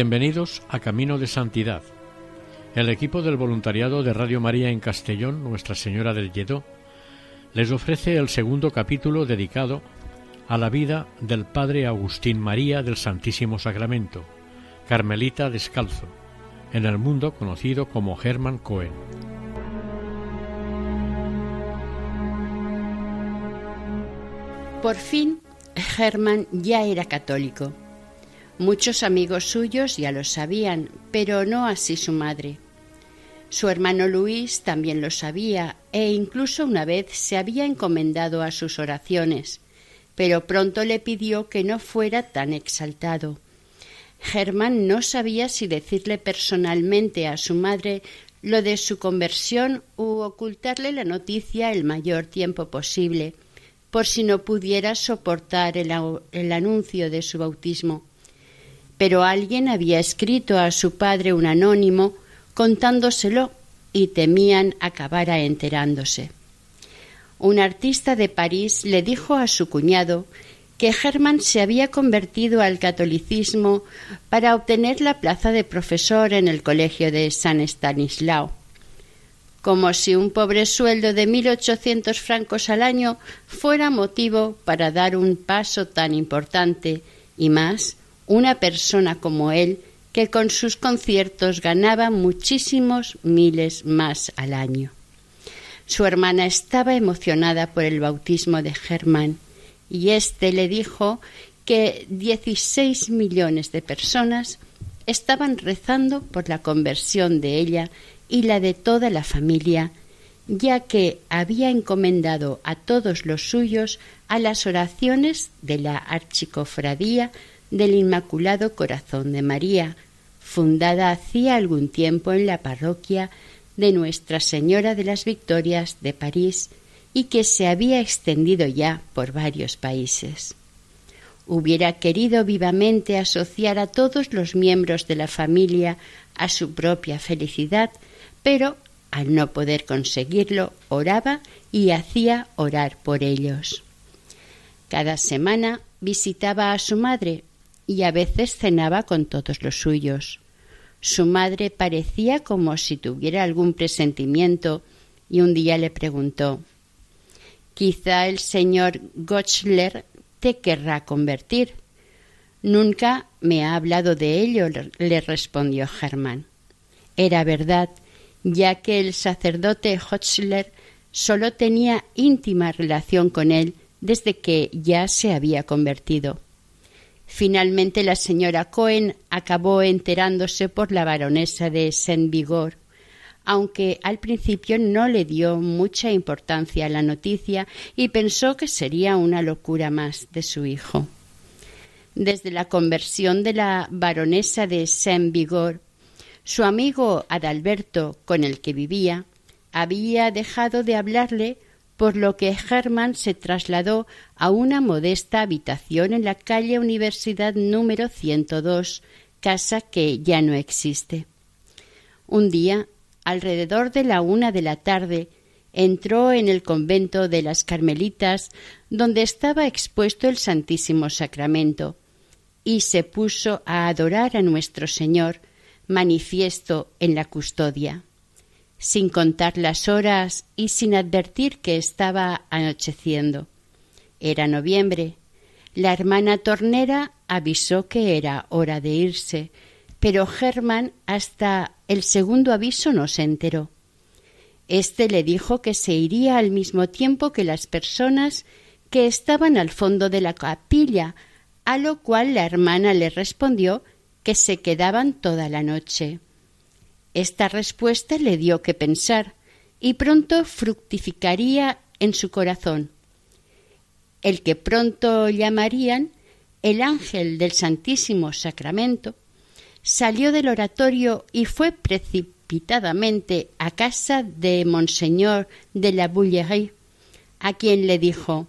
Bienvenidos a Camino de Santidad. El equipo del voluntariado de Radio María en Castellón, Nuestra Señora del Lledó, les ofrece el segundo capítulo dedicado a la vida del Padre Agustín María del Santísimo Sacramento, Carmelita Descalzo, en el mundo conocido como Hermann Cohen. Por fin, Hermann ya era católico Muchos amigos suyos ya lo sabían, pero no así su madre. Su hermano Luis también lo sabía e incluso una vez se había encomendado a sus oraciones, pero pronto le pidió que no fuera tan exaltado. Germán no sabía si decirle personalmente a su madre lo de su conversión u ocultarle la noticia el mayor tiempo posible, por si no pudiera soportar el, anuncio de su bautismo pero alguien había escrito a su padre un anónimo contándoselo y temían acabara enterándose. Un artista de París le dijo a su cuñado que Hermann se había convertido al catolicismo para obtener la plaza de profesor en el colegio de San Estanislao. Como si un pobre sueldo de mil ochocientos francos al año fuera motivo para dar un paso tan importante, y más una persona como él que con sus conciertos ganaba muchísimos miles más al año. Su hermana estaba emocionada por el bautismo de Germán y éste le dijo que 16 millones de personas estaban rezando por la conversión de ella y la de toda la familia, ya que había encomendado a todos los suyos a las oraciones de la archicofradía del Inmaculado Corazón de María, fundada hacía algún tiempo en la parroquia de Nuestra Señora de las Victorias de París y que se había extendido ya por varios países. Hubiera querido vivamente asociar a todos los miembros de la familia a su propia felicidad, pero al no poder conseguirlo, oraba y hacía orar por ellos. Cada semana visitaba a su madre, y a veces cenaba con todos los suyos. Su madre parecía como si tuviera algún presentimiento y un día le preguntó Quizá el señor Gotschler te querrá convertir. Nunca me ha hablado de ello, le respondió Germán. Era verdad, ya que el sacerdote Gotschler solo tenía íntima relación con él desde que ya se había convertido. Finalmente la señora Cohen acabó enterándose por la baronesa de Saint-Vigor, aunque al principio no le dio mucha importancia a la noticia y pensó que sería una locura más de su hijo. Desde la conversión de la baronesa de Saint-Vigor, su amigo Adalberto, con el que vivía, había dejado de hablarle por lo que Hermann se trasladó a una modesta habitación en la calle Universidad número 102, casa que ya no existe. Un día, alrededor de la una de la tarde, entró en el convento de las Carmelitas, donde estaba expuesto el Santísimo Sacramento, y se puso a adorar a nuestro Señor, manifiesto en la custodia sin contar las horas y sin advertir que estaba anocheciendo. Era noviembre. La hermana tornera avisó que era hora de irse, pero Germán hasta el segundo aviso no se enteró. Este le dijo que se iría al mismo tiempo que las personas que estaban al fondo de la capilla, a lo cual la hermana le respondió que se quedaban toda la noche. Esta respuesta le dio que pensar, y pronto fructificaría en su corazón, el que pronto llamarían el ángel del Santísimo Sacramento, salió del oratorio y fue precipitadamente a casa de Monseñor de la Bouillerie, a quien le dijo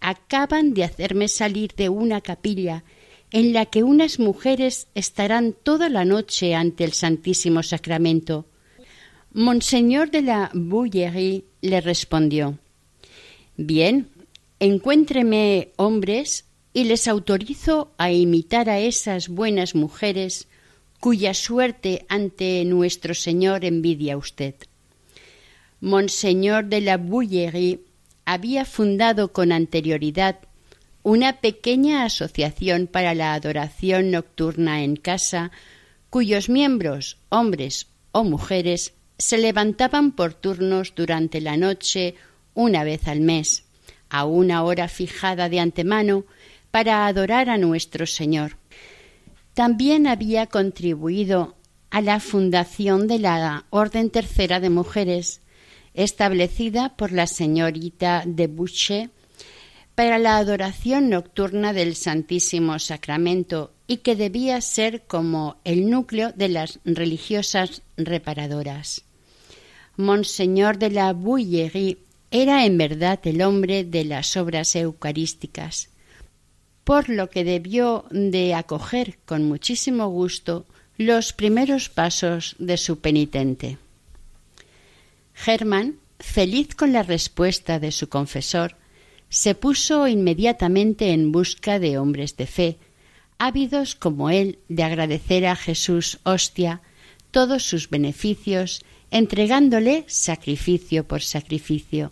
Acaban de hacerme salir de una capilla en la que unas mujeres estarán toda la noche ante el Santísimo Sacramento. Monseñor de la Bouillerie le respondió Bien, encuéntreme hombres y les autorizo a imitar a esas buenas mujeres cuya suerte ante nuestro Señor envidia usted. Monseñor de la Bouillerie había fundado con anterioridad una pequeña asociación para la adoración nocturna en casa, cuyos miembros, hombres o mujeres, se levantaban por turnos durante la noche una vez al mes, a una hora fijada de antemano, para adorar a nuestro Señor. También había contribuido a la fundación de la Orden Tercera de Mujeres, establecida por la señorita de Boucher para la adoración nocturna del Santísimo Sacramento y que debía ser como el núcleo de las religiosas reparadoras. Monseñor de la Bouillerie era en verdad el hombre de las obras eucarísticas, por lo que debió de acoger con muchísimo gusto los primeros pasos de su penitente. Germán, feliz con la respuesta de su confesor, se puso inmediatamente en busca de hombres de fe, ávidos como él de agradecer a Jesús hostia todos sus beneficios, entregándole sacrificio por sacrificio.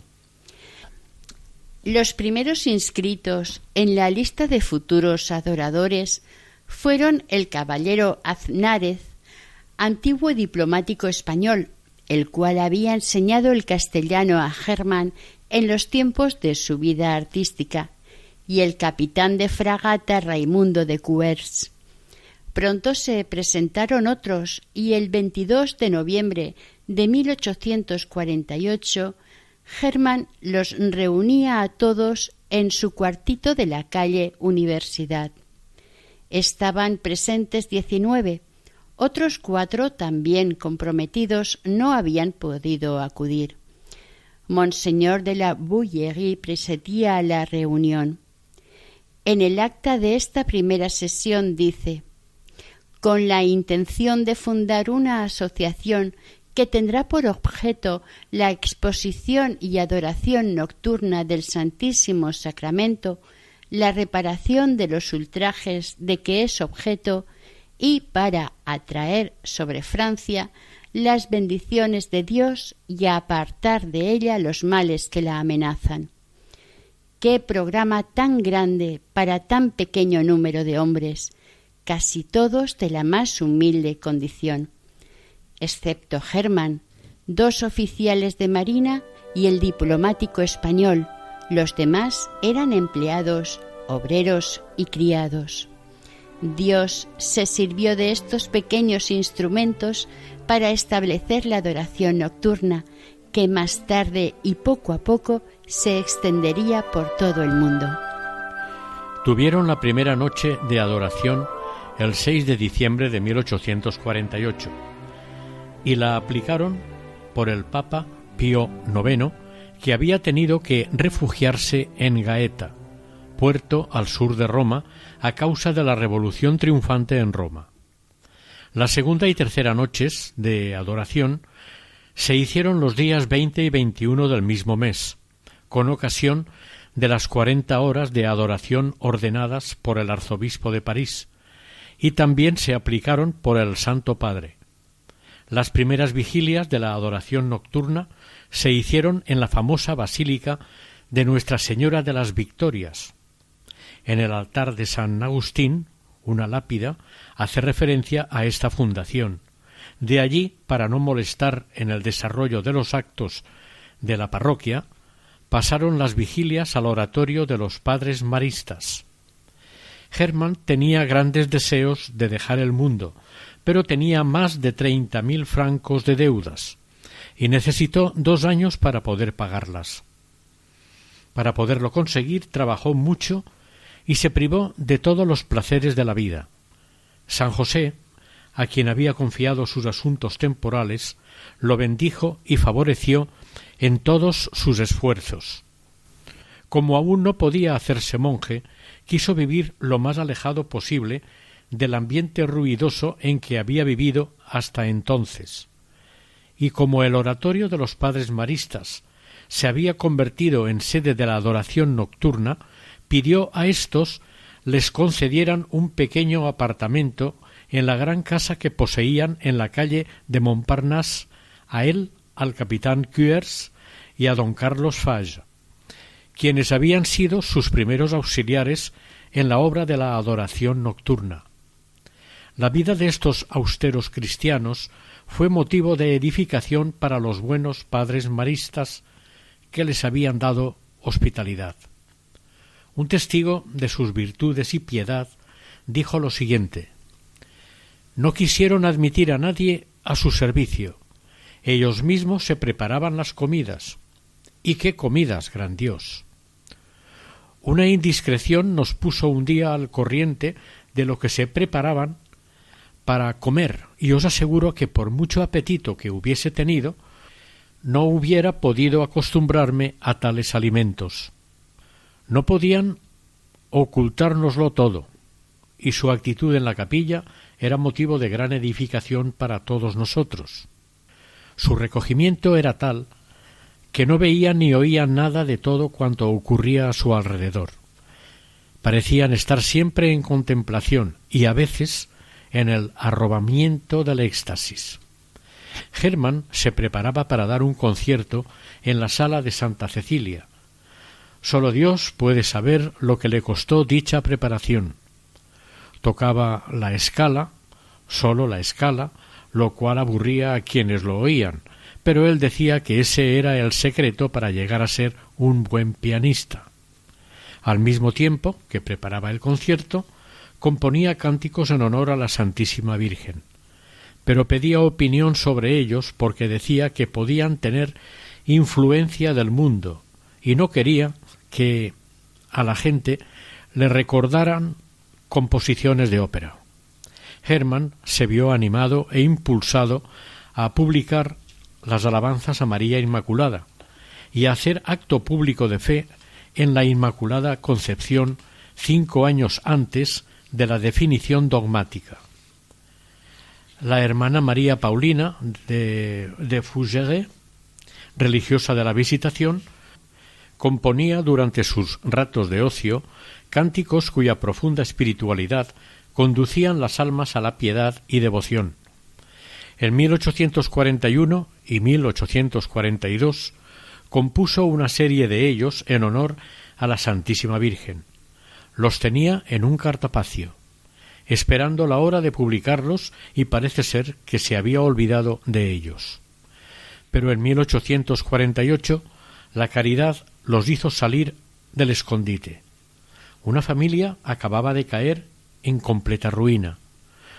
Los primeros inscritos en la lista de futuros adoradores fueron el caballero Aznárez, antiguo diplomático español, el cual había enseñado el castellano a Germán en los tiempos de su vida artística, y el capitán de fragata Raimundo de Cuers. Pronto se presentaron otros y el 22 de noviembre de 1848 Germán los reunía a todos en su cuartito de la calle Universidad. Estaban presentes diecinueve, otros cuatro, también comprometidos, no habían podido acudir. Monseñor de la Bouillerie presidía la reunión. En el acta de esta primera sesión dice con la intención de fundar una asociación que tendrá por objeto la exposición y adoración nocturna del Santísimo Sacramento, la reparación de los ultrajes de que es objeto y para atraer sobre Francia las bendiciones de Dios y apartar de ella los males que la amenazan. Qué programa tan grande para tan pequeño número de hombres, casi todos de la más humilde condición, excepto Germán, dos oficiales de marina y el diplomático español. Los demás eran empleados, obreros y criados. Dios se sirvió de estos pequeños instrumentos para establecer la adoración nocturna, que más tarde y poco a poco se extendería por todo el mundo. Tuvieron la primera noche de adoración el 6 de diciembre de 1848 y la aplicaron por el Papa Pío IX, que había tenido que refugiarse en Gaeta, puerto al sur de Roma, a causa de la revolución triunfante en Roma. La segunda y tercera noches de adoración se hicieron los días 20 y 21 del mismo mes, con ocasión de las cuarenta horas de adoración ordenadas por el arzobispo de París, y también se aplicaron por el Santo Padre. Las primeras vigilias de la adoración nocturna se hicieron en la famosa basílica de Nuestra Señora de las Victorias, en el altar de San Agustín, una lápida, hace referencia a esta fundación. De allí, para no molestar en el desarrollo de los actos de la parroquia, pasaron las vigilias al oratorio de los padres maristas. Hermann tenía grandes deseos de dejar el mundo, pero tenía más de treinta mil francos de deudas, y necesitó dos años para poder pagarlas. Para poderlo conseguir trabajó mucho y se privó de todos los placeres de la vida. San José, a quien había confiado sus asuntos temporales, lo bendijo y favoreció en todos sus esfuerzos. Como aún no podía hacerse monje, quiso vivir lo más alejado posible del ambiente ruidoso en que había vivido hasta entonces. Y como el oratorio de los padres maristas se había convertido en sede de la adoración nocturna, pidió a éstos les concedieran un pequeño apartamento en la gran casa que poseían en la calle de Montparnasse a él, al capitán Cuers y a don Carlos Fage, quienes habían sido sus primeros auxiliares en la obra de la adoración nocturna. La vida de estos austeros cristianos fue motivo de edificación para los buenos padres maristas que les habían dado hospitalidad. Un testigo de sus virtudes y piedad dijo lo siguiente No quisieron admitir a nadie a su servicio. Ellos mismos se preparaban las comidas. ¿Y qué comidas, gran Dios? Una indiscreción nos puso un día al corriente de lo que se preparaban para comer, y os aseguro que por mucho apetito que hubiese tenido, no hubiera podido acostumbrarme a tales alimentos. No podían ocultárnoslo todo, y su actitud en la capilla era motivo de gran edificación para todos nosotros. Su recogimiento era tal que no veía ni oía nada de todo cuanto ocurría a su alrededor. Parecían estar siempre en contemplación y a veces en el arrobamiento del éxtasis. Germán se preparaba para dar un concierto en la sala de Santa Cecilia. Solo Dios puede saber lo que le costó dicha preparación. Tocaba la escala, sólo la escala, lo cual aburría a quienes lo oían, pero él decía que ese era el secreto para llegar a ser un buen pianista. Al mismo tiempo que preparaba el concierto, componía cánticos en honor a la Santísima Virgen, pero pedía opinión sobre ellos porque decía que podían tener influencia del mundo y no quería que a la gente le recordaran composiciones de ópera. Hermann se vio animado e impulsado a publicar las alabanzas a María Inmaculada y a hacer acto público de fe en la Inmaculada Concepción cinco años antes de la definición dogmática. La hermana María Paulina de, de religiosa de la Visitación, componía durante sus ratos de ocio cánticos cuya profunda espiritualidad conducían las almas a la piedad y devoción. En 1841 y 1842 compuso una serie de ellos en honor a la Santísima Virgen los tenía en un cartapacio, esperando la hora de publicarlos y parece ser que se había olvidado de ellos. Pero en 1848 la caridad los hizo salir del escondite. Una familia acababa de caer en completa ruina.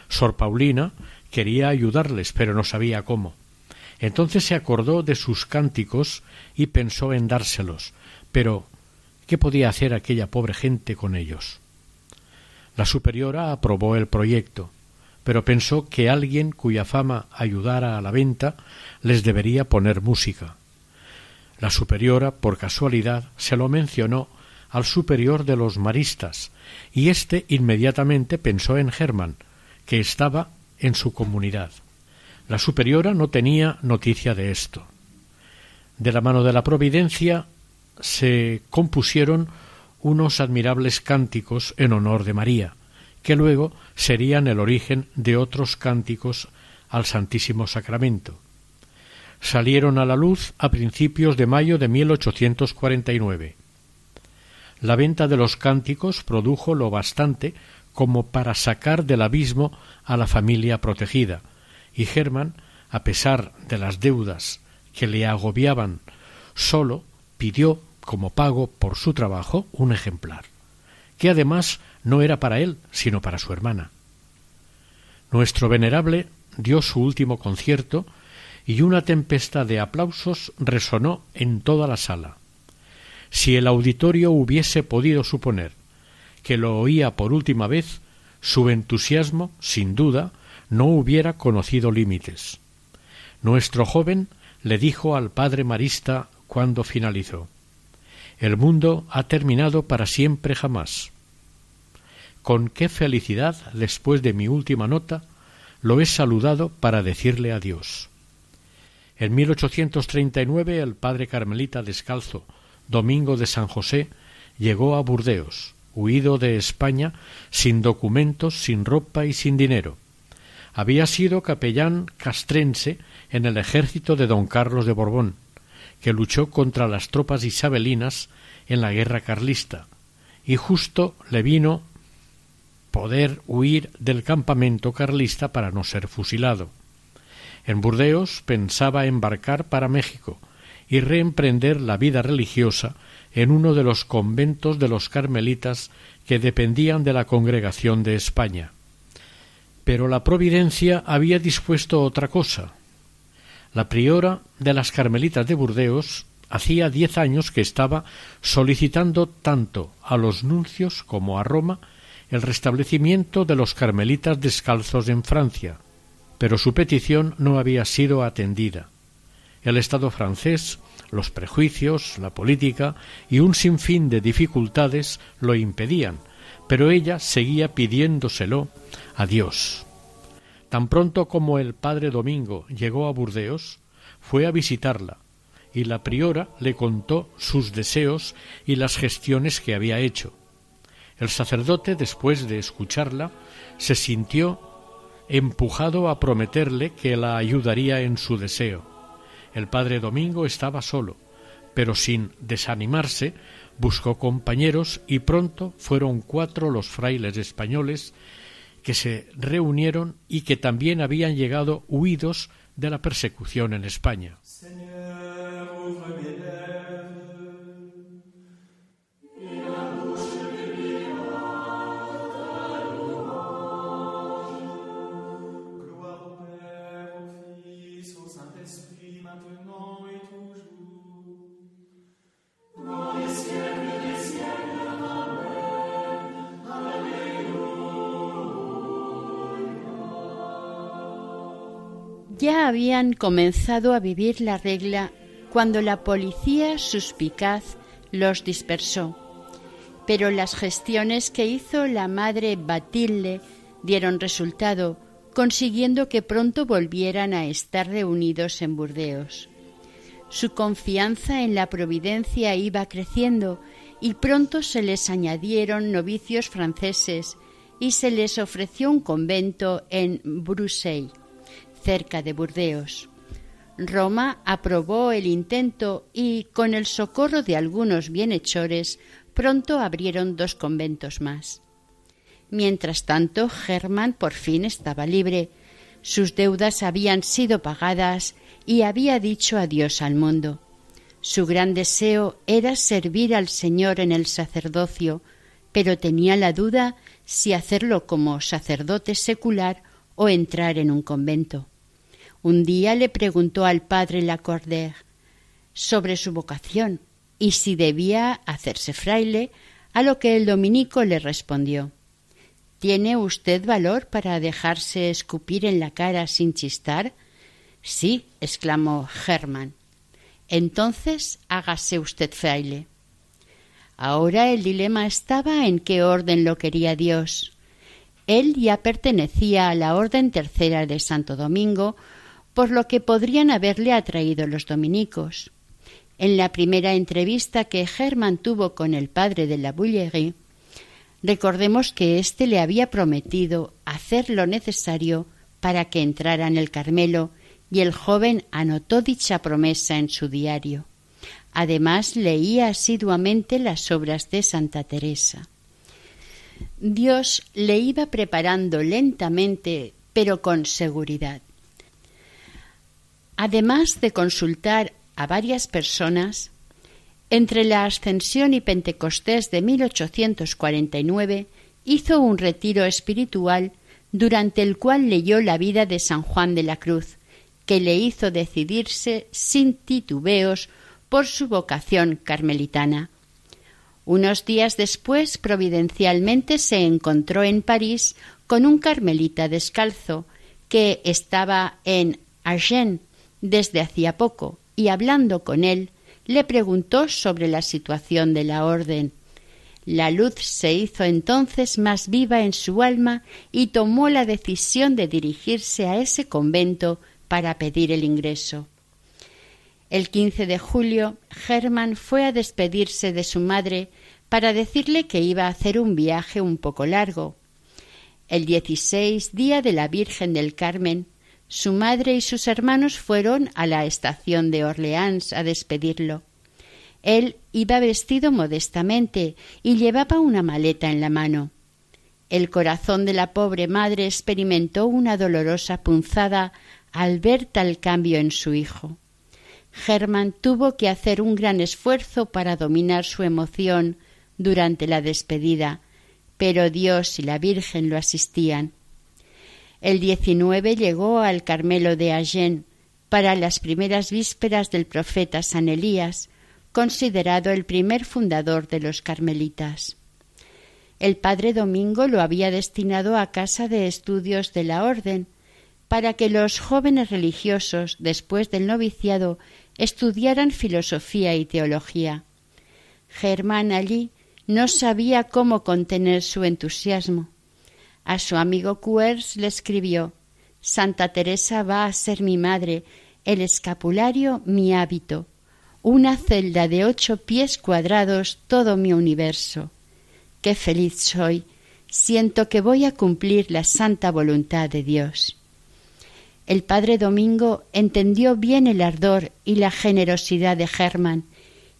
Sor Paulina quería ayudarles, pero no sabía cómo. Entonces se acordó de sus cánticos y pensó en dárselos, pero ¿Qué podía hacer aquella pobre gente con ellos? La superiora aprobó el proyecto, pero pensó que alguien cuya fama ayudara a la venta les debería poner música. La superiora, por casualidad, se lo mencionó al superior de los maristas, y éste inmediatamente pensó en Germán, que estaba en su comunidad. La superiora no tenía noticia de esto. De la mano de la providencia se compusieron unos admirables cánticos en honor de María, que luego serían el origen de otros cánticos al Santísimo Sacramento. Salieron a la luz a principios de mayo de 1849. La venta de los cánticos produjo lo bastante como para sacar del abismo a la familia protegida, y Germán, a pesar de las deudas que le agobiaban, solo pidió como pago por su trabajo un ejemplar, que además no era para él, sino para su hermana. Nuestro venerable dio su último concierto y una tempestad de aplausos resonó en toda la sala. Si el auditorio hubiese podido suponer que lo oía por última vez, su entusiasmo, sin duda, no hubiera conocido límites. Nuestro joven le dijo al padre Marista cuando finalizó El mundo ha terminado para siempre jamás. Con qué felicidad, después de mi última nota, lo he saludado para decirle adiós. En 1839 el padre carmelita descalzo, Domingo de San José, llegó a Burdeos, huido de España, sin documentos, sin ropa y sin dinero. Había sido capellán castrense en el ejército de don Carlos de Borbón, que luchó contra las tropas isabelinas en la guerra carlista, y justo le vino poder huir del campamento carlista para no ser fusilado. En Burdeos pensaba embarcar para México y reemprender la vida religiosa en uno de los conventos de los carmelitas que dependían de la Congregación de España. Pero la Providencia había dispuesto otra cosa. La priora de las carmelitas de Burdeos hacía diez años que estaba solicitando tanto a los nuncios como a Roma el restablecimiento de los carmelitas descalzos en Francia, pero su petición no había sido atendida. El Estado francés, los prejuicios, la política y un sinfín de dificultades lo impedían, pero ella seguía pidiéndoselo a Dios. Tan pronto como el padre Domingo llegó a Burdeos, fue a visitarla, y la priora le contó sus deseos y las gestiones que había hecho. El sacerdote, después de escucharla, se sintió empujado a prometerle que la ayudaría en su deseo. El padre Domingo estaba solo, pero sin desanimarse buscó compañeros y pronto fueron cuatro los frailes españoles que se reunieron y que también habían llegado huidos de la persecución en España. Ya habían comenzado a vivir la regla cuando la policía suspicaz los dispersó. Pero las gestiones que hizo la madre Batilde dieron resultado, consiguiendo que pronto volvieran a estar reunidos en Burdeos. Su confianza en la providencia iba creciendo y pronto se les añadieron novicios franceses y se les ofreció un convento en Bruselas cerca de Burdeos. Roma aprobó el intento y, con el socorro de algunos bienhechores, pronto abrieron dos conventos más. Mientras tanto, Germán por fin estaba libre. Sus deudas habían sido pagadas y había dicho adiós al mundo. Su gran deseo era servir al Señor en el sacerdocio, pero tenía la duda si hacerlo como sacerdote secular o entrar en un convento. Un día le preguntó al padre Lacordaire sobre su vocación y si debía hacerse fraile, a lo que el dominico le respondió ¿Tiene usted valor para dejarse escupir en la cara sin chistar? Sí, exclamó Germán. Entonces hágase usted fraile. Ahora el dilema estaba en qué orden lo quería Dios. Él ya pertenecía a la Orden Tercera de Santo Domingo, por lo que podrían haberle atraído los dominicos. En la primera entrevista que Germán tuvo con el padre de la Bouillerie, recordemos que éste le había prometido hacer lo necesario para que entrara en el Carmelo, y el joven anotó dicha promesa en su diario. Además leía asiduamente las obras de Santa Teresa. Dios le iba preparando lentamente, pero con seguridad. Además de consultar a varias personas, entre la Ascensión y Pentecostés de 1849 hizo un retiro espiritual durante el cual leyó la vida de San Juan de la Cruz, que le hizo decidirse sin titubeos por su vocación carmelitana. Unos días después, providencialmente, se encontró en París con un carmelita descalzo que estaba en Agen desde hacía poco y hablando con él le preguntó sobre la situación de la orden. La luz se hizo entonces más viva en su alma y tomó la decisión de dirigirse a ese convento para pedir el ingreso. El 15 de julio, Hermann fue a despedirse de su madre para decirle que iba a hacer un viaje un poco largo. El 16, día de la Virgen del Carmen, su madre y sus hermanos fueron a la estación de Orleans a despedirlo. Él iba vestido modestamente y llevaba una maleta en la mano. El corazón de la pobre madre experimentó una dolorosa punzada al ver tal cambio en su hijo. Germán tuvo que hacer un gran esfuerzo para dominar su emoción durante la despedida, pero Dios y la Virgen lo asistían. El 19 llegó al Carmelo de Agen para las primeras vísperas del profeta San Elías, considerado el primer fundador de los carmelitas. El padre Domingo lo había destinado a casa de estudios de la orden, para que los jóvenes religiosos, después del noviciado, estudiaran filosofía y teología. Germán allí no sabía cómo contener su entusiasmo. A su amigo Cuers le escribió Santa Teresa va a ser mi madre, el escapulario mi hábito, una celda de ocho pies cuadrados todo mi universo. Qué feliz soy, siento que voy a cumplir la santa voluntad de Dios. El padre Domingo entendió bien el ardor y la generosidad de Germán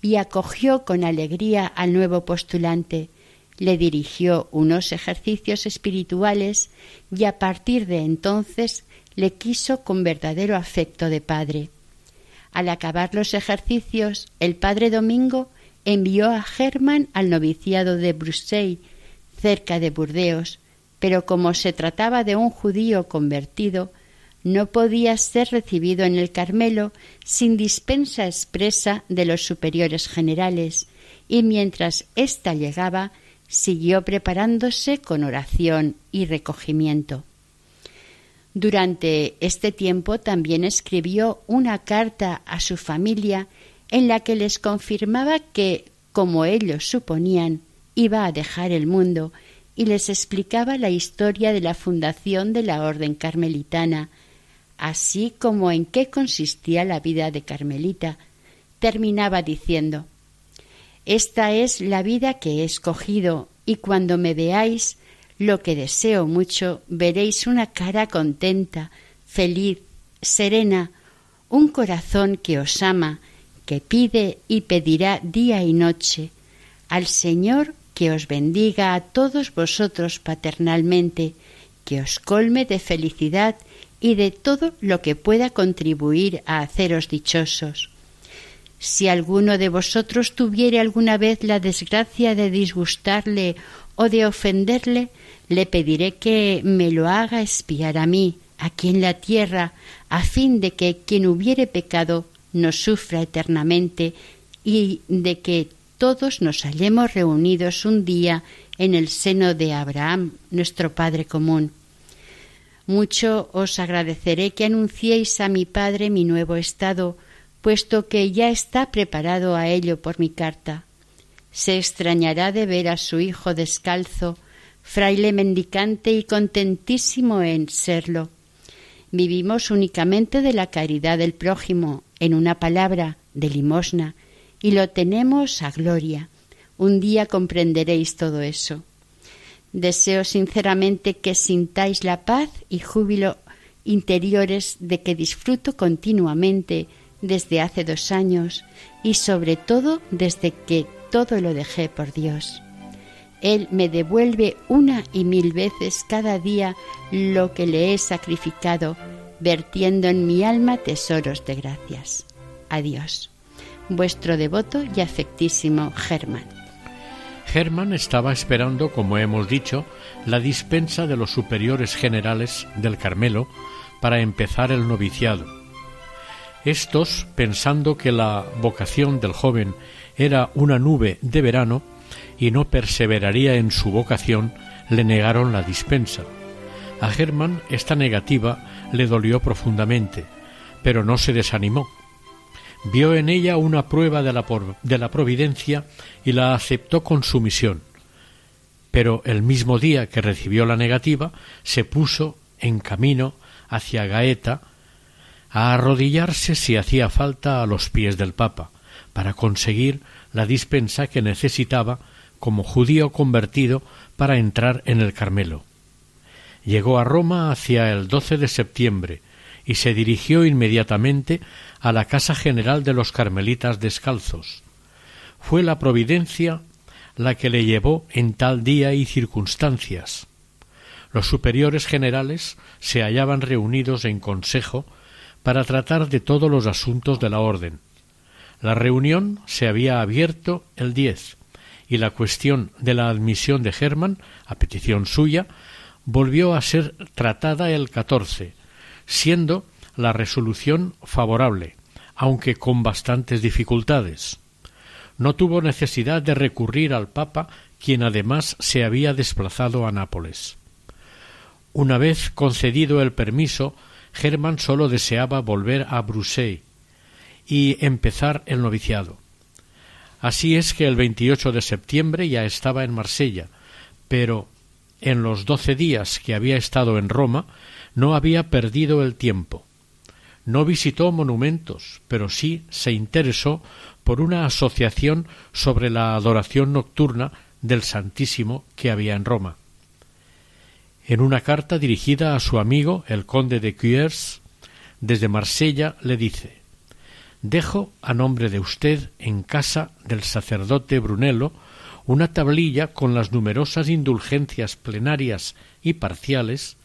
y acogió con alegría al nuevo postulante, le dirigió unos ejercicios espirituales y a partir de entonces le quiso con verdadero afecto de padre. Al acabar los ejercicios, el padre Domingo envió a Germán al noviciado de Bruxelles, cerca de Burdeos, pero como se trataba de un judío convertido, no podía ser recibido en el Carmelo sin dispensa expresa de los superiores generales, y mientras ésta llegaba, siguió preparándose con oración y recogimiento. Durante este tiempo también escribió una carta a su familia en la que les confirmaba que, como ellos suponían, iba a dejar el mundo y les explicaba la historia de la fundación de la orden carmelitana, así como en qué consistía la vida de Carmelita. Terminaba diciendo esta es la vida que he escogido, y cuando me veáis, lo que deseo mucho, veréis una cara contenta, feliz, serena, un corazón que os ama, que pide y pedirá día y noche, al Señor que os bendiga a todos vosotros paternalmente, que os colme de felicidad y de todo lo que pueda contribuir a haceros dichosos. Si alguno de vosotros tuviere alguna vez la desgracia de disgustarle o de ofenderle, le pediré que me lo haga espiar a mí, aquí en la tierra, a fin de que quien hubiere pecado no sufra eternamente y de que todos nos hallemos reunidos un día en el seno de Abraham, nuestro Padre común. Mucho os agradeceré que anunciéis a mi Padre mi nuevo estado, puesto que ya está preparado a ello por mi carta. Se extrañará de ver a su hijo descalzo, fraile mendicante y contentísimo en serlo. Vivimos únicamente de la caridad del prójimo, en una palabra, de limosna, y lo tenemos a gloria. Un día comprenderéis todo eso. Deseo sinceramente que sintáis la paz y júbilo interiores de que disfruto continuamente desde hace dos años y sobre todo desde que todo lo dejé por Dios. Él me devuelve una y mil veces cada día lo que le he sacrificado, vertiendo en mi alma tesoros de gracias. Adiós. Vuestro devoto y afectísimo Germán. Germán estaba esperando, como hemos dicho, la dispensa de los superiores generales del Carmelo para empezar el noviciado Estos, pensando que la vocación del joven era una nube de verano y no perseveraría en su vocación, le negaron la dispensa. A Germán esta negativa le dolió profundamente, pero no se desanimó. Vio en ella una prueba de la, de la providencia y la aceptó con sumisión. Pero el mismo día que recibió la negativa, se puso en camino hacia Gaeta a arrodillarse si hacía falta a los pies del Papa, para conseguir la dispensa que necesitaba como judío convertido para entrar en el Carmelo. Llegó a Roma hacia el 12 de septiembre y se dirigió inmediatamente a la Casa General de los Carmelitas Descalzos. Fue la providencia la que le llevó en tal día y circunstancias. Los superiores generales se hallaban reunidos en consejo para tratar de todos los asuntos de la orden. La reunión se había abierto el 10 y la cuestión de la admisión de Hermann, a petición suya, volvió a ser tratada el 14, siendo la resolución favorable, aunque con bastantes dificultades. No tuvo necesidad de recurrir al Papa, quien además se había desplazado a Nápoles. Una vez concedido el permiso, Germán sólo deseaba volver a Bruselas y empezar el noviciado. Así es que el 28 de septiembre ya estaba en Marsella, pero en los doce días que había estado en Roma no había perdido el tiempo. No visitó monumentos, pero sí se interesó por una asociación sobre la adoración nocturna del Santísimo que había en Roma. En una carta dirigida a su amigo el conde de Cuers, desde Marsella, le dice Dejo a nombre de usted en casa del sacerdote Brunello una tablilla con las numerosas indulgencias plenarias y parciales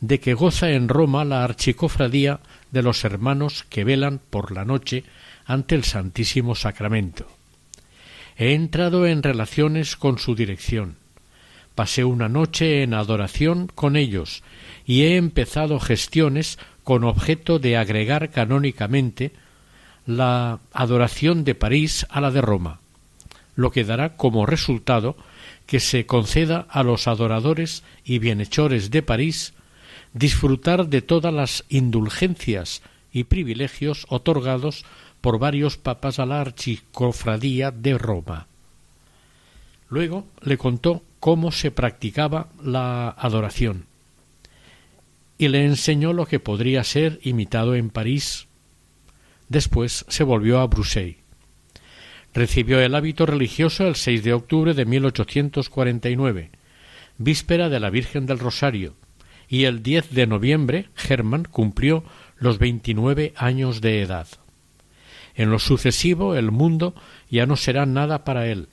de que goza en Roma la archicofradía de los hermanos que velan por la noche ante el Santísimo Sacramento. He entrado en relaciones con su dirección. Pasé una noche en adoración con ellos y he empezado gestiones con objeto de agregar canónicamente la adoración de París a la de Roma, lo que dará como resultado que se conceda a los adoradores y bienhechores de París disfrutar de todas las indulgencias y privilegios otorgados por varios papas a la archicofradía de Roma. Luego le contó cómo se practicaba la adoración y le enseñó lo que podría ser imitado en París Después se volvió a Bruselas. Recibió el hábito religioso el 6 de octubre de 1849, víspera de la Virgen del Rosario, y el 10 de noviembre Germán cumplió los veintinueve años de edad. En lo sucesivo el mundo ya no será nada para él.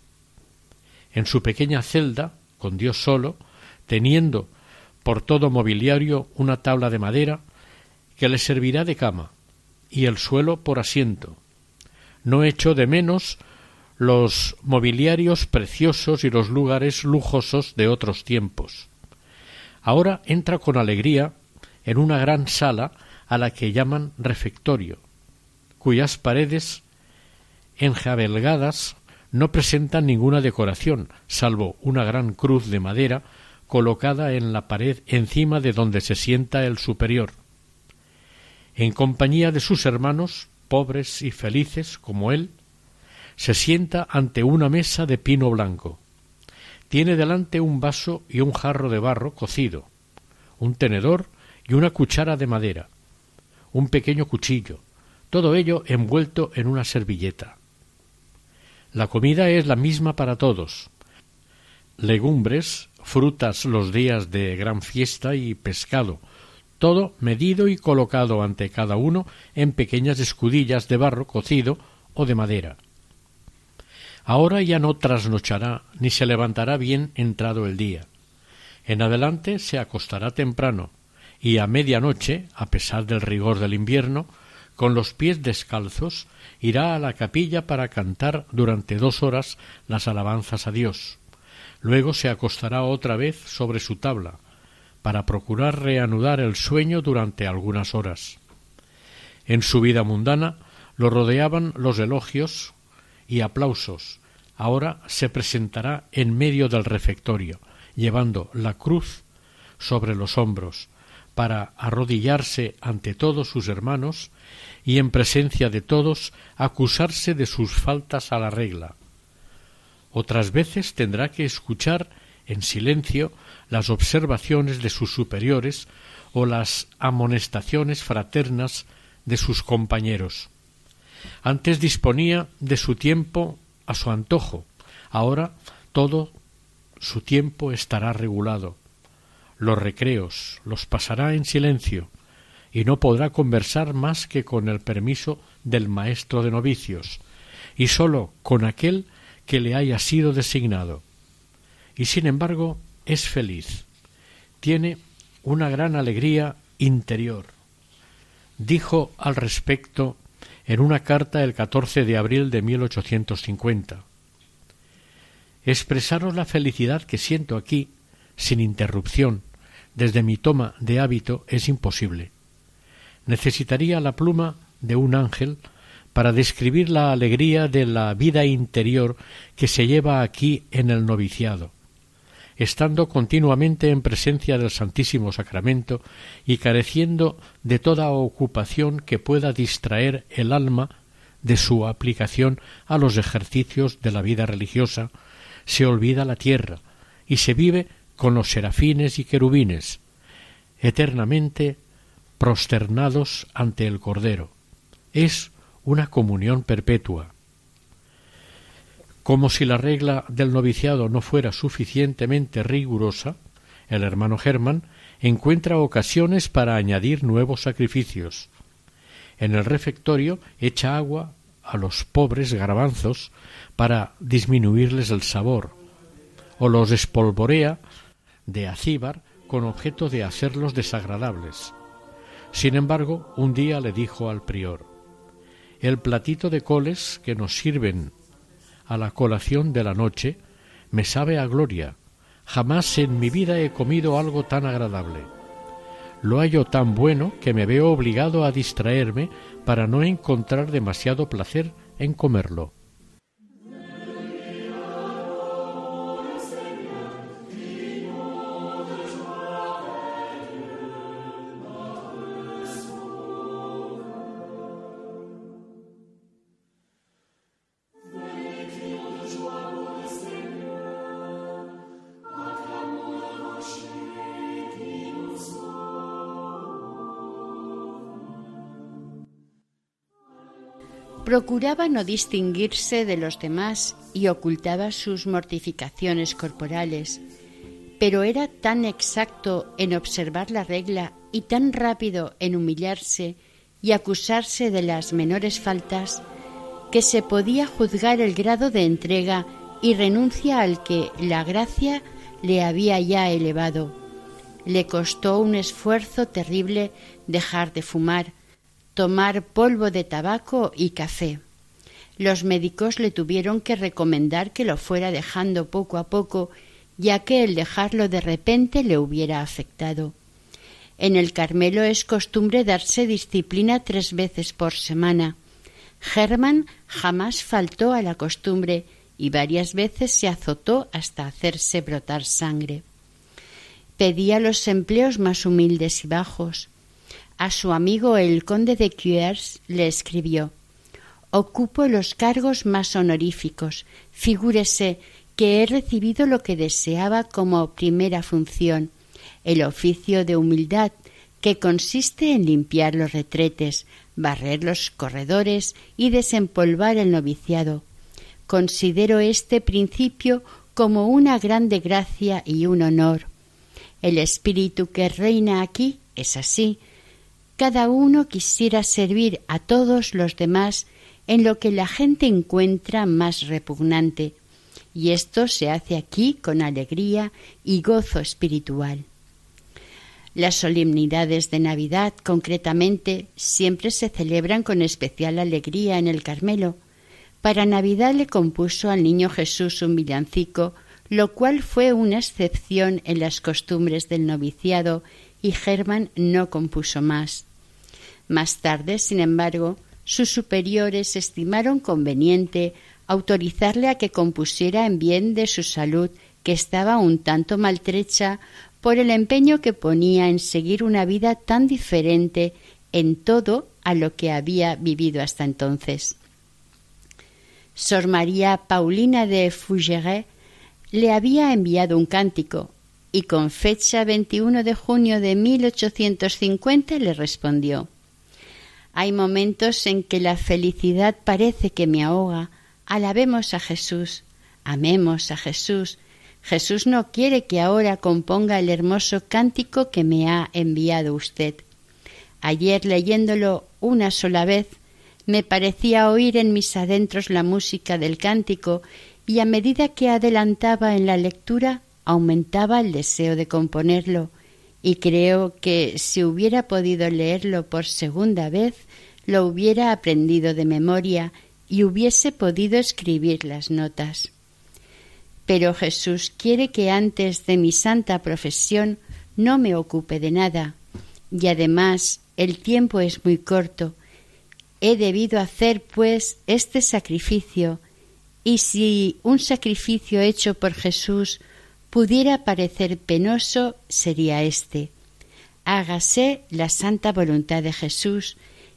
En su pequeña celda, con Dios solo, teniendo por todo mobiliario una tabla de madera que le servirá de cama, y el suelo por asiento. No echo de menos los mobiliarios preciosos y los lugares lujosos de otros tiempos. Ahora entra con alegría en una gran sala a la que llaman refectorio, cuyas paredes enjabelgadas no presentan ninguna decoración, salvo una gran cruz de madera colocada en la pared encima de donde se sienta el superior en compañía de sus hermanos, pobres y felices como él, se sienta ante una mesa de pino blanco. Tiene delante un vaso y un jarro de barro cocido, un tenedor y una cuchara de madera, un pequeño cuchillo, todo ello envuelto en una servilleta. La comida es la misma para todos. Legumbres, frutas los días de gran fiesta y pescado, todo medido y colocado ante cada uno en pequeñas escudillas de barro cocido o de madera. Ahora ya no trasnochará ni se levantará bien entrado el día. En adelante se acostará temprano y a media noche, a pesar del rigor del invierno, con los pies descalzos, irá a la capilla para cantar durante dos horas las alabanzas a Dios. Luego se acostará otra vez sobre su tabla, para procurar reanudar el sueño durante algunas horas. En su vida mundana lo rodeaban los elogios y aplausos. Ahora se presentará en medio del refectorio, llevando la cruz sobre los hombros, para arrodillarse ante todos sus hermanos y en presencia de todos acusarse de sus faltas a la regla. Otras veces tendrá que escuchar en silencio las observaciones de sus superiores o las amonestaciones fraternas de sus compañeros. Antes disponía de su tiempo a su antojo, ahora todo su tiempo estará regulado. Los recreos los pasará en silencio y no podrá conversar más que con el permiso del maestro de novicios y sólo con aquel que le haya sido designado. Y sin embargo es feliz. Tiene una gran alegría interior. Dijo al respecto en una carta el 14 de abril de 1850. Expresaros la felicidad que siento aquí, sin interrupción, desde mi toma de hábito, es imposible. Necesitaría la pluma de un ángel para describir la alegría de la vida interior que se lleva aquí en el noviciado, estando continuamente en presencia del Santísimo Sacramento y careciendo de toda ocupación que pueda distraer el alma de su aplicación a los ejercicios de la vida religiosa, se olvida la tierra y se vive con los serafines y querubines, eternamente prosternados ante el Cordero. Es una comunión perpetua. Como si la regla del noviciado no fuera suficientemente rigurosa, el hermano Germán encuentra ocasiones para añadir nuevos sacrificios. En el refectorio echa agua a los pobres garbanzos para disminuirles el sabor, o los espolvorea de acíbar con objeto de hacerlos desagradables. Sin embargo, un día le dijo al prior El platito de coles que nos sirven a la colación de la noche me sabe a gloria. Jamás en mi vida he comido algo tan agradable. Lo hallo tan bueno que me veo obligado a distraerme para no encontrar demasiado placer en comerlo. Procuraba no distinguirse de los demás y ocultaba sus mortificaciones corporales, pero era tan exacto en observar la regla y tan rápido en humillarse y acusarse de las menores faltas que se podía juzgar el grado de entrega y renuncia al que la gracia le había ya elevado. Le costó un esfuerzo terrible dejar de fumar, tomar polvo de tabaco y café. Los médicos le tuvieron que recomendar que lo fuera dejando poco a poco, ya que el dejarlo de repente le hubiera afectado. En el Carmelo es costumbre darse disciplina tres veces por semana. Germán jamás faltó a la costumbre y varias veces se azotó hasta hacerse brotar sangre. Pedía los empleos más humildes y bajos. A su amigo el conde de Cuers le escribió Ocupo los cargos más honoríficos. Figúrese que he recibido lo que deseaba como primera función, el oficio de humildad, que consiste en limpiar los retretes, barrer los corredores y desempolvar el noviciado. Considero este principio como una grande gracia y un honor. El espíritu que reina aquí es así, cada uno quisiera servir a todos los demás en lo que la gente encuentra más repugnante, y esto se hace aquí con alegría y gozo espiritual. Las solemnidades de Navidad, concretamente, siempre se celebran con especial alegría en el Carmelo. Para Navidad le compuso al niño Jesús un villancico, lo cual fue una excepción en las costumbres del noviciado y Germán no compuso más. Más tarde, sin embargo, sus superiores estimaron conveniente autorizarle a que compusiera en bien de su salud, que estaba un tanto maltrecha por el empeño que ponía en seguir una vida tan diferente en todo a lo que había vivido hasta entonces. Sor María Paulina de Fougeray le había enviado un cántico y con fecha 21 de junio de 1850 le respondió Hay momentos en que la felicidad parece que me ahoga. Alabemos a Jesús, amemos a Jesús. Jesús no quiere que ahora componga el hermoso cántico que me ha enviado usted. Ayer leyéndolo una sola vez, me parecía oír en mis adentros la música del cántico y a medida que adelantaba en la lectura aumentaba el deseo de componerlo y creo que si hubiera podido leerlo por segunda vez lo hubiera aprendido de memoria y hubiese podido escribir las notas. Pero Jesús quiere que antes de mi santa profesión no me ocupe de nada, y además el tiempo es muy corto. He debido hacer, pues, este sacrificio, y si un sacrificio hecho por Jesús pudiera parecer penoso, sería este. Hágase la santa voluntad de Jesús,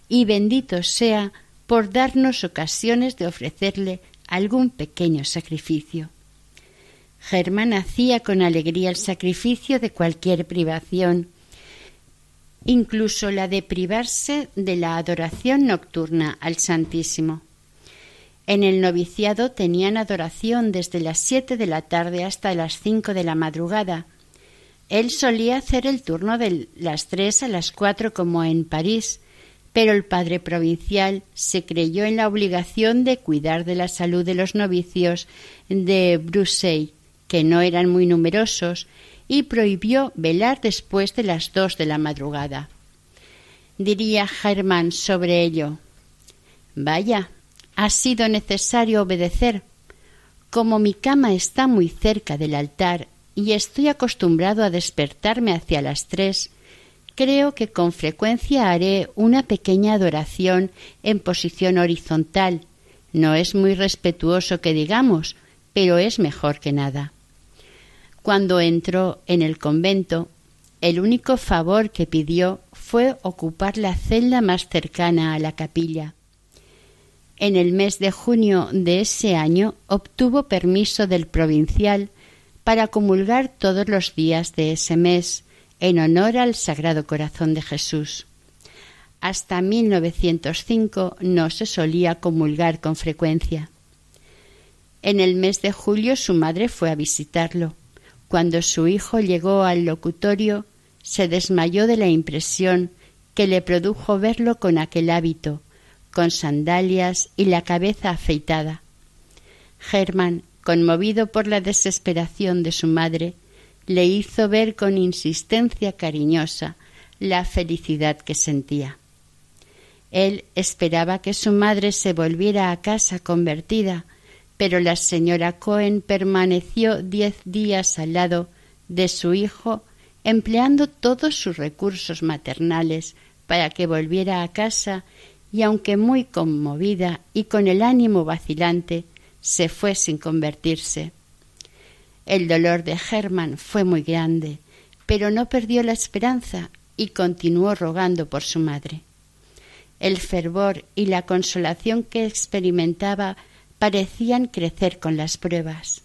y bendito sea por darnos ocasiones de ofrecerle algún pequeño sacrificio. Germán hacía con alegría el sacrificio de cualquier privación, incluso la de privarse de la adoración nocturna al Santísimo. En el noviciado tenían adoración desde las siete de la tarde hasta las cinco de la madrugada. Él solía hacer el turno de las tres a las cuatro como en París, pero el padre provincial se creyó en la obligación de cuidar de la salud de los novicios de Bruxelles, que no eran muy numerosos, y prohibió velar después de las dos de la madrugada. Diría Germán sobre ello Vaya, ha sido necesario obedecer. Como mi cama está muy cerca del altar y estoy acostumbrado a despertarme hacia las tres, creo que con frecuencia haré una pequeña adoración en posición horizontal. No es muy respetuoso que digamos, pero es mejor que nada. Cuando entró en el convento, el único favor que pidió fue ocupar la celda más cercana a la capilla. En el mes de junio de ese año obtuvo permiso del provincial para comulgar todos los días de ese mes en honor al Sagrado Corazón de Jesús. Hasta 1905 no se solía comulgar con frecuencia. En el mes de julio su madre fue a visitarlo. Cuando su hijo llegó al locutorio, se desmayó de la impresión que le produjo verlo con aquel hábito, con sandalias y la cabeza afeitada. Germán, conmovido por la desesperación de su madre, le hizo ver con insistencia cariñosa la felicidad que sentía. Él esperaba que su madre se volviera a casa convertida, pero la señora Cohen permaneció diez días al lado de su hijo, empleando todos sus recursos maternales para que volviera a casa y aunque muy conmovida y con el ánimo vacilante, se fue sin convertirse. El dolor de Hermann fue muy grande, pero no perdió la esperanza y continuó rogando por su madre. El fervor y la consolación que experimentaba parecían crecer con las pruebas.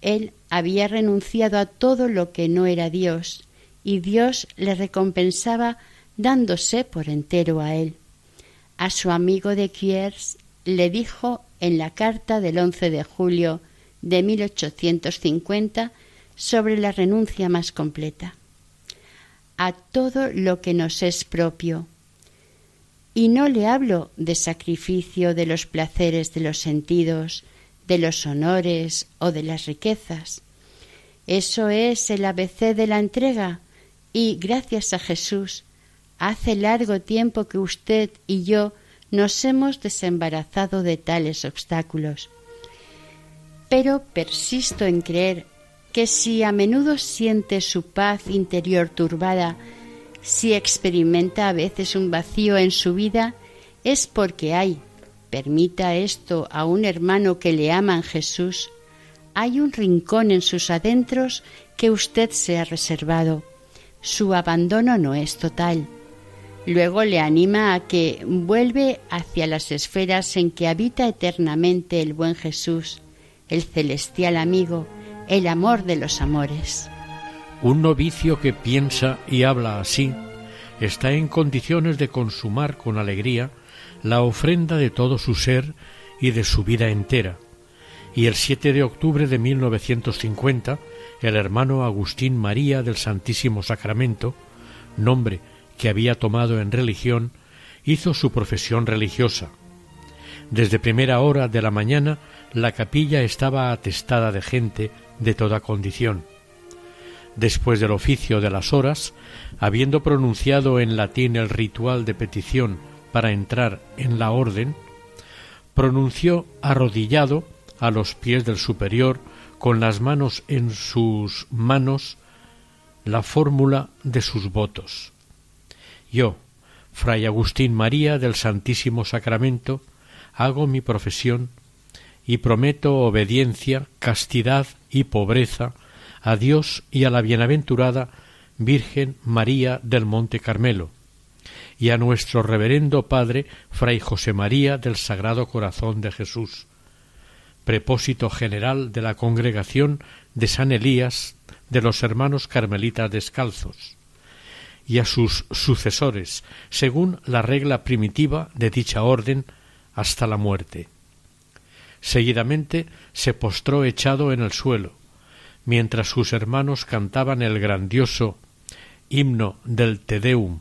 Él había renunciado a todo lo que no era Dios, y Dios le recompensaba dándose por entero a él. A su amigo de Kiers le dijo en la carta del 11 de julio de 1850 sobre la renuncia más completa. A todo lo que nos es propio. Y no le hablo de sacrificio de los placeres de los sentidos, de los honores o de las riquezas. Eso es el ABC de la entrega y gracias a Jesús hace largo tiempo que usted y yo nos hemos desembarazado de tales obstáculos pero persisto en creer que si a menudo siente su paz interior turbada, Si experimenta a veces un vacío en su vida, es porque hay, permita esto a un hermano que le ama en Jesús, hay un rincón en sus adentros que usted se ha reservado. Su abandono no es total. Luego le anima a que vuelve hacia las esferas en que habita eternamente el buen Jesús, el celestial amigo, el amor de los amores. Un novicio que piensa y habla así está en condiciones de consumar con alegría la ofrenda de todo su ser y de su vida entera. Y el 7 de octubre de 1950, el hermano Agustín María del Santísimo Sacramento, nombre que había tomado en religión, hizo su profesión religiosa. Desde primera hora de la mañana la capilla estaba atestada de gente de toda condición. Después del oficio de las horas, habiendo pronunciado en latín el ritual de petición para entrar en la orden, pronunció arrodillado a los pies del superior con las manos en sus manos la fórmula de sus votos. Yo, Fray Agustín María del Santísimo Sacramento, hago mi profesión y prometo obediencia, castidad y pobreza a Dios y a la bienaventurada Virgen María del Monte Carmelo, y a nuestro reverendo Padre Fray José María del Sagrado Corazón de Jesús, prepósito general de la congregación de San Elías de los hermanos carmelitas descalzos, y a sus sucesores, según la regla primitiva de dicha orden, hasta la muerte. Seguidamente se postró echado en el suelo, mientras sus hermanos cantaban el grandioso himno del Te Deum.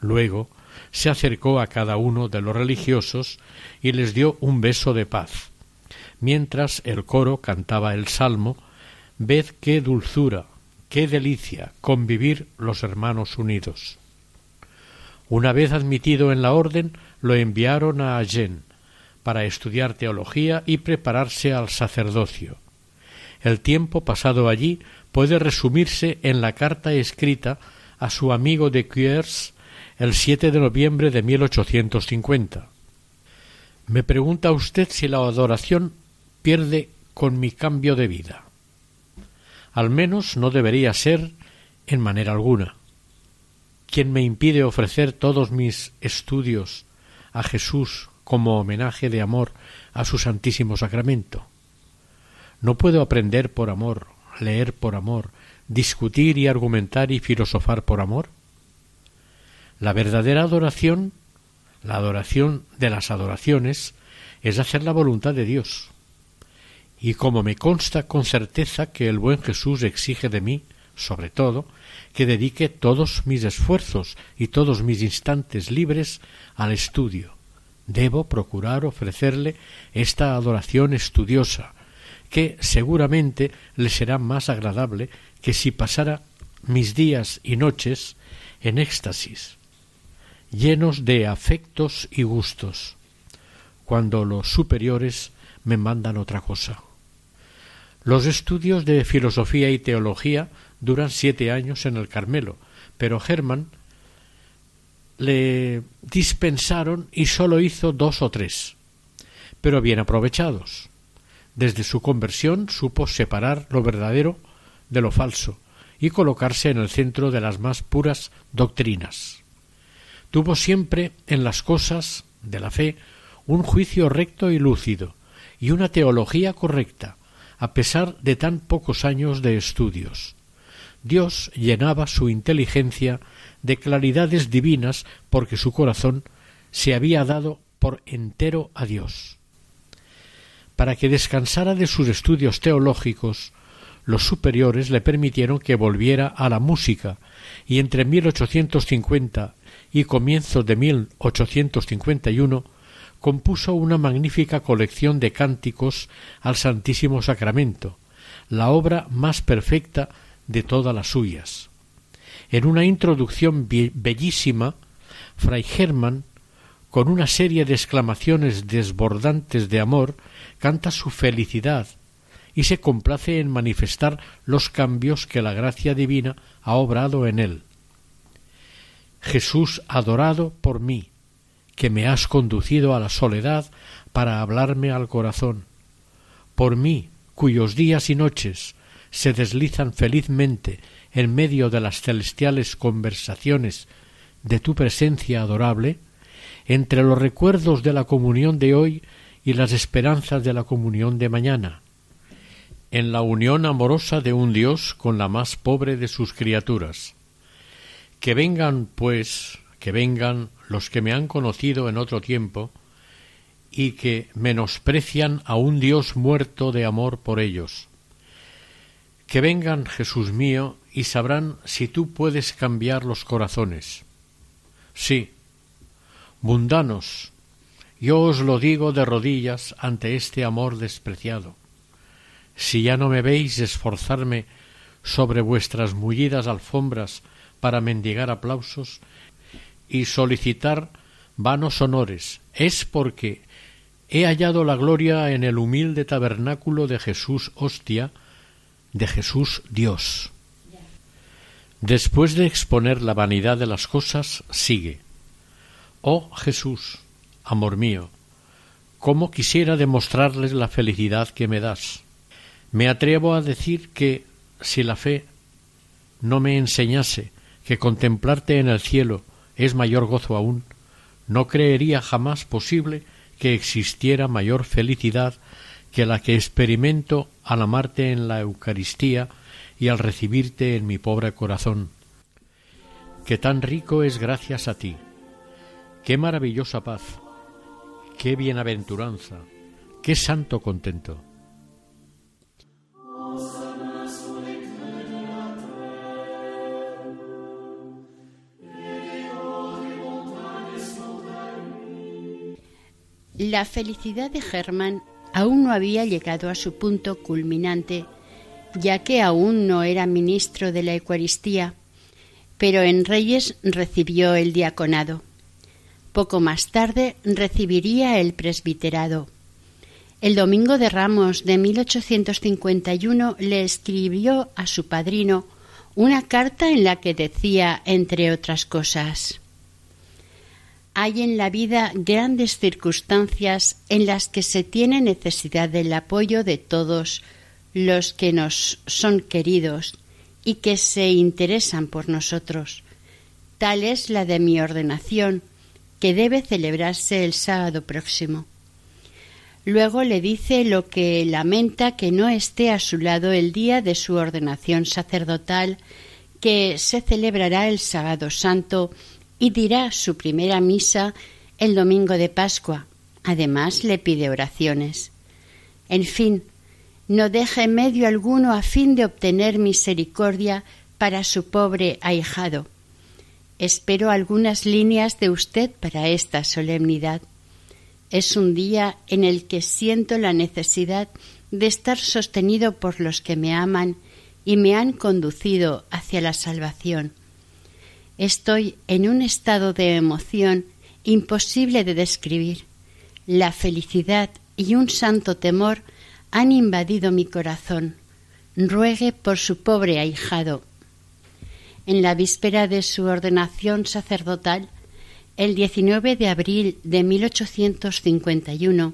Luego se acercó a cada uno de los religiosos y les dio un beso de paz, mientras el coro cantaba el salmo Ved qué dulzura, qué delicia convivir los hermanos unidos. Una vez admitido en la orden, lo enviaron a Agen para estudiar teología y prepararse al sacerdocio. El tiempo pasado allí puede resumirse en la carta escrita a su amigo de Cuers el 7 de noviembre de 1850. Me pregunta usted si la adoración pierde con mi cambio de vida. Al menos no debería ser en manera alguna. ¿Quién me impide ofrecer todos mis estudios a Jesús como homenaje de amor a su Santísimo Sacramento? No puedo aprender por amor, leer por amor, discutir y argumentar y filosofar por amor? La verdadera adoración, la adoración de las adoraciones, es hacer la voluntad de Dios. Y como me consta con certeza que el buen Jesús exige de mí, sobre todo, que dedique todos mis esfuerzos y todos mis instantes libres al estudio, debo procurar ofrecerle esta adoración estudiosa, que seguramente le será más agradable que si pasara mis días y noches en éxtasis, llenos de afectos y gustos, cuando los superiores me mandan otra cosa. Los estudios de filosofía y teología duran siete años en el Carmelo, pero Germán le dispensaron y sólo hizo dos o tres, pero bien aprovechados. Desde su conversión supo separar lo verdadero de lo falso y colocarse en el centro de las más puras doctrinas. Tuvo siempre en las cosas de la fe un juicio recto y lúcido y una teología correcta, a pesar de tan pocos años de estudios. Dios llenaba su inteligencia de claridades divinas porque su corazón se había dado por entero a Dios. Para que descansara de sus estudios teológicos, los superiores le permitieron que volviera a la música y entre 1850 y comienzos de 1851 compuso una magnífica colección de cánticos al Santísimo Sacramento, la obra más perfecta de todas las suyas. En una introducción bellísima, Fray Germán, con una serie de exclamaciones desbordantes de amor, canta su felicidad y se complace en manifestar los cambios que la gracia divina ha obrado en él. Jesús adorado por mí, que me has conducido a la soledad para hablarme al corazón, por mí, cuyos días y noches se deslizan felizmente en medio de las celestiales conversaciones de tu presencia adorable, entre los recuerdos de la comunión de hoy y las esperanzas de la comunión de mañana, en la unión amorosa de un Dios con la más pobre de sus criaturas. Que vengan, pues, que vengan los que me han conocido en otro tiempo y que menosprecian a un Dios muerto de amor por ellos. Que vengan, Jesús mío, y sabrán si tú puedes cambiar los corazones. Sí, mundanos, yo os lo digo de rodillas ante este amor despreciado. Si ya no me veis esforzarme sobre vuestras mullidas alfombras para mendigar aplausos y solicitar vanos honores, es porque he hallado la gloria en el humilde tabernáculo de Jesús hostia, de Jesús Dios. Después de exponer la vanidad de las cosas, sigue. Oh Jesús, amor mío, cómo quisiera demostrarles la felicidad que me das. Me atrevo a decir que, si la fe no me enseñase que contemplarte en el cielo es mayor gozo aún, no creería jamás posible que existiera mayor felicidad que la que experimento al amarte en la Eucaristía y al recibirte en mi pobre corazón, que tan rico es gracias a ti. Qué maravillosa paz, qué bienaventuranza, qué santo contento. La felicidad de Germán aún no había llegado a su punto culminante ya que aún no era ministro de la Eucaristía, pero en Reyes recibió el diaconado. Poco más tarde recibiría el presbiterado. El domingo de Ramos de 1851 le escribió a su padrino una carta en la que decía, entre otras cosas, Hay en la vida grandes circunstancias en las que se tiene necesidad del apoyo de todos los que nos son queridos y que se interesan por nosotros. Tal es la de mi ordenación, que debe celebrarse el sábado próximo. Luego le dice lo que lamenta que no esté a su lado el día de su ordenación sacerdotal, que se celebrará el sábado santo y dirá su primera misa el domingo de Pascua. Además le pide oraciones. En fin, no deje medio alguno a fin de obtener misericordia para su pobre ahijado. Espero algunas líneas de usted para esta solemnidad. Es un día en el que siento la necesidad de estar sostenido por los que me aman y me han conducido hacia la salvación. Estoy en un estado de emoción imposible de describir. La felicidad y un santo temor han invadido mi corazón. Ruegue por su pobre ahijado. En la víspera de su ordenación sacerdotal, el 19 de abril de 1851,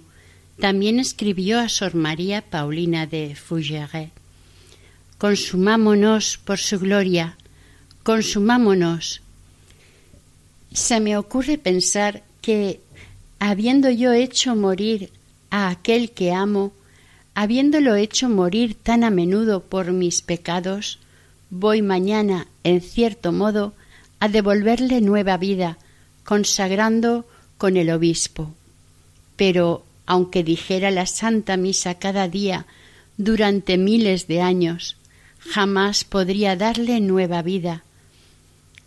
también escribió a Sor María Paulina de Fougeray Consumámonos por su gloria, consumámonos. Se me ocurre pensar que, habiendo yo hecho morir a aquel que amo, habiéndolo hecho morir tan a menudo por mis pecados, voy mañana, en cierto modo, a devolverle nueva vida, consagrando con el obispo. Pero, aunque dijera la Santa Misa cada día durante miles de años, jamás podría darle nueva vida.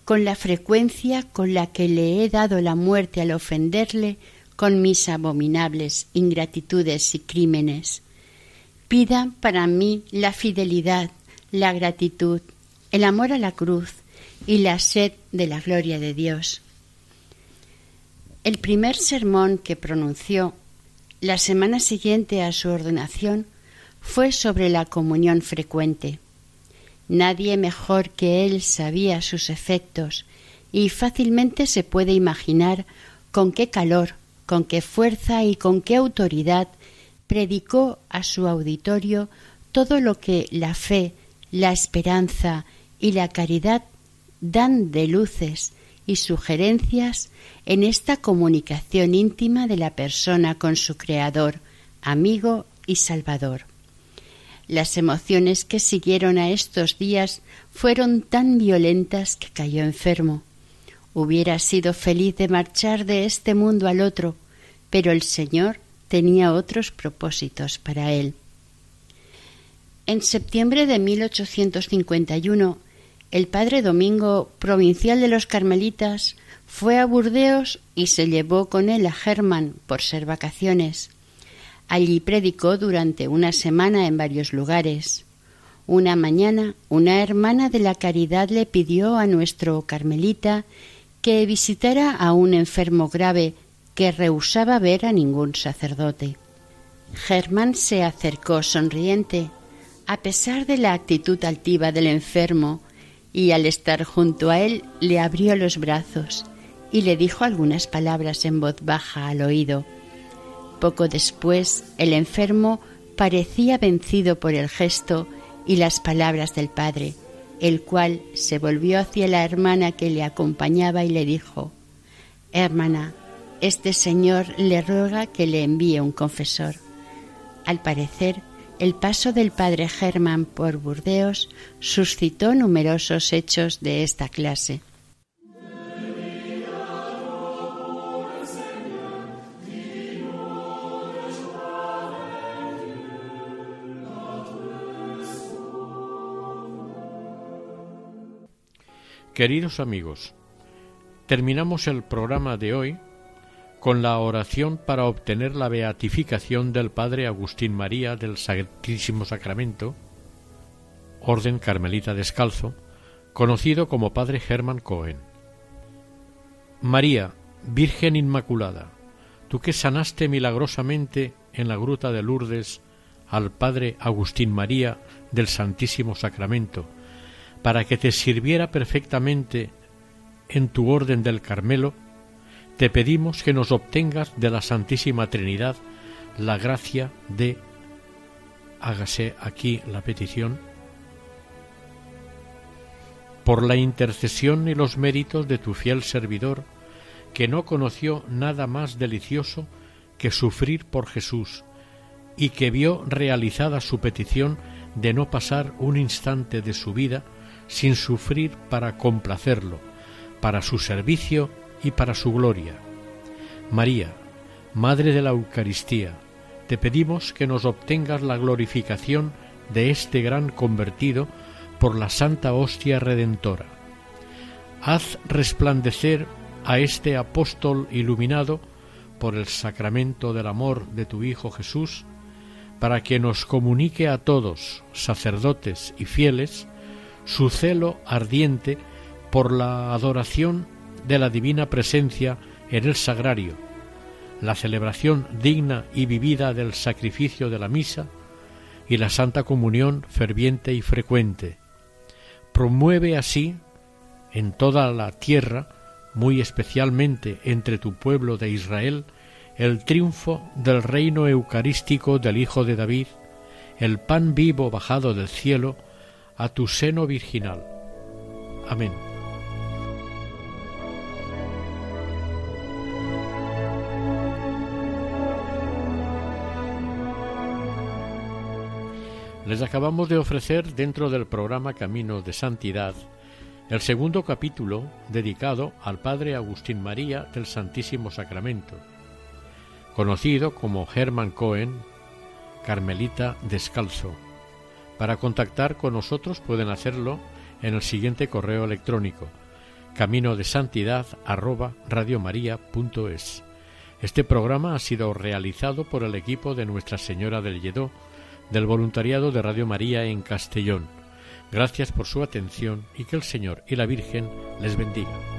Con la frecuencia con la que le he dado la muerte al ofenderle con mis abominables ingratitudes y crímenes. Pida para mí la fidelidad, la gratitud, el amor a la cruz y la sed de la gloria de Dios. El primer sermón que pronunció la semana siguiente a su ordenación fue sobre la comunión frecuente. Nadie mejor que él sabía sus efectos y fácilmente se puede imaginar con qué calor, con qué fuerza y con qué autoridad predicó a su auditorio todo lo que la fe, la esperanza y la caridad dan de luces y sugerencias en esta comunicación íntima de la persona con su Creador, amigo y Salvador. Las emociones que siguieron a estos días fueron tan violentas que cayó enfermo. Hubiera sido feliz de marchar de este mundo al otro, pero el Señor tenía otros propósitos para él. En septiembre de 1851, el padre Domingo, provincial de los Carmelitas, fue a Burdeos y se llevó con él a Germán por ser vacaciones. Allí predicó durante una semana en varios lugares. Una mañana una hermana de la caridad le pidió a nuestro Carmelita que visitara a un enfermo grave que rehusaba ver a ningún sacerdote. Germán se acercó sonriente, a pesar de la actitud altiva del enfermo, y al estar junto a él le abrió los brazos y le dijo algunas palabras en voz baja al oído. Poco después el enfermo parecía vencido por el gesto y las palabras del padre, el cual se volvió hacia la hermana que le acompañaba y le dijo Hermana, este señor le ruega que le envíe un confesor. Al parecer, el paso del padre Germán por Burdeos suscitó numerosos hechos de esta clase. Queridos amigos, terminamos el programa de hoy con la oración para obtener la beatificación del Padre Agustín María del Santísimo Sacramento, Orden Carmelita Descalzo, conocido como Padre Germán Cohen. María, Virgen Inmaculada, tú que sanaste milagrosamente en la gruta de Lourdes al Padre Agustín María del Santísimo Sacramento, para que te sirviera perfectamente en tu orden del Carmelo, te pedimos que nos obtengas de la Santísima Trinidad la gracia de, hágase aquí la petición, por la intercesión y los méritos de tu fiel servidor, que no conoció nada más delicioso que sufrir por Jesús, y que vio realizada su petición de no pasar un instante de su vida sin sufrir para complacerlo, para su servicio y para su gloria. María, Madre de la Eucaristía, te pedimos que nos obtengas la glorificación de este gran convertido por la Santa Hostia Redentora. Haz resplandecer a este apóstol iluminado por el sacramento del amor de tu Hijo Jesús, para que nos comunique a todos, sacerdotes y fieles, su celo ardiente por la adoración de la divina presencia en el sagrario, la celebración digna y vivida del sacrificio de la misa y la santa comunión ferviente y frecuente. Promueve así en toda la tierra, muy especialmente entre tu pueblo de Israel, el triunfo del reino eucarístico del Hijo de David, el pan vivo bajado del cielo a tu seno virginal. Amén. Les acabamos de ofrecer dentro del programa Camino de Santidad el segundo capítulo dedicado al Padre Agustín María del Santísimo Sacramento, conocido como Hermann Cohen, Carmelita Descalzo. Para contactar con nosotros pueden hacerlo en el siguiente correo electrónico camino de santidad Este programa ha sido realizado por el equipo de Nuestra Señora del Lledó del voluntariado de Radio María en Castellón. Gracias por su atención y que el Señor y la Virgen les bendiga.